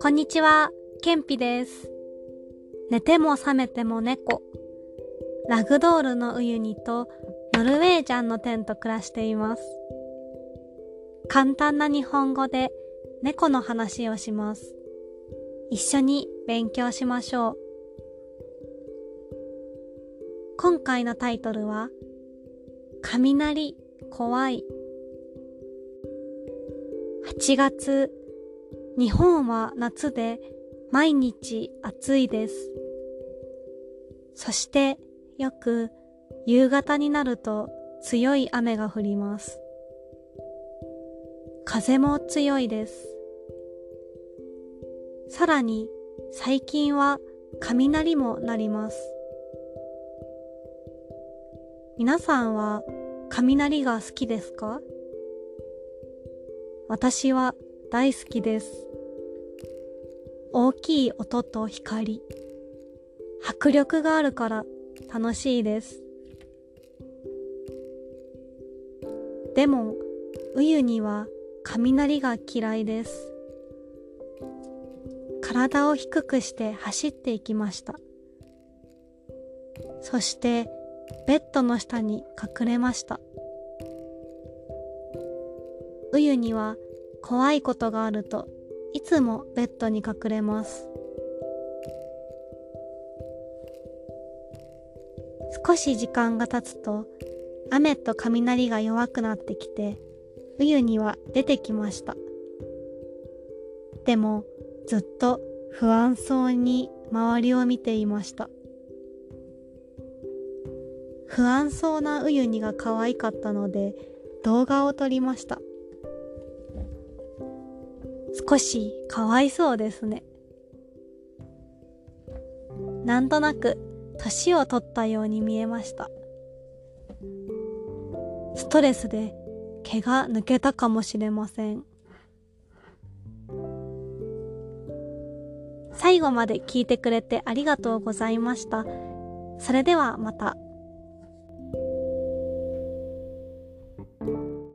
こんにちは、ケンピです。寝ても覚めても猫。ラグドールのウユニとノルウェージャンのテンと暮らしています。簡単な日本語で猫の話をします。一緒に勉強しましょう。今回のタイトルは、雷怖い。8月、日本は夏で毎日暑いです。そしてよく夕方になると強い雨が降ります。風も強いです。さらに最近は雷も鳴ります。皆さんは雷が好きですか？私は大好きです。大きい音と光、迫力があるから楽しいです。でも、ウユには雷が嫌いです。体を低くして走っていきました。そしてベッドの下に隠れました。ウユには怖いことがあるといつもベッドに隠れます。少し時間が経つと雨と雷が弱くなってきて冬には出てきました。でもずっと不安そうに周りを見ていました。不安そうなウユニが可愛かったので動画を撮りました。少しかわいそうですね。なんとなく年を取ったように見えました。ストレスで毛が抜けたかもしれません。最後まで聞いてくれてありがとうございました。それではまた。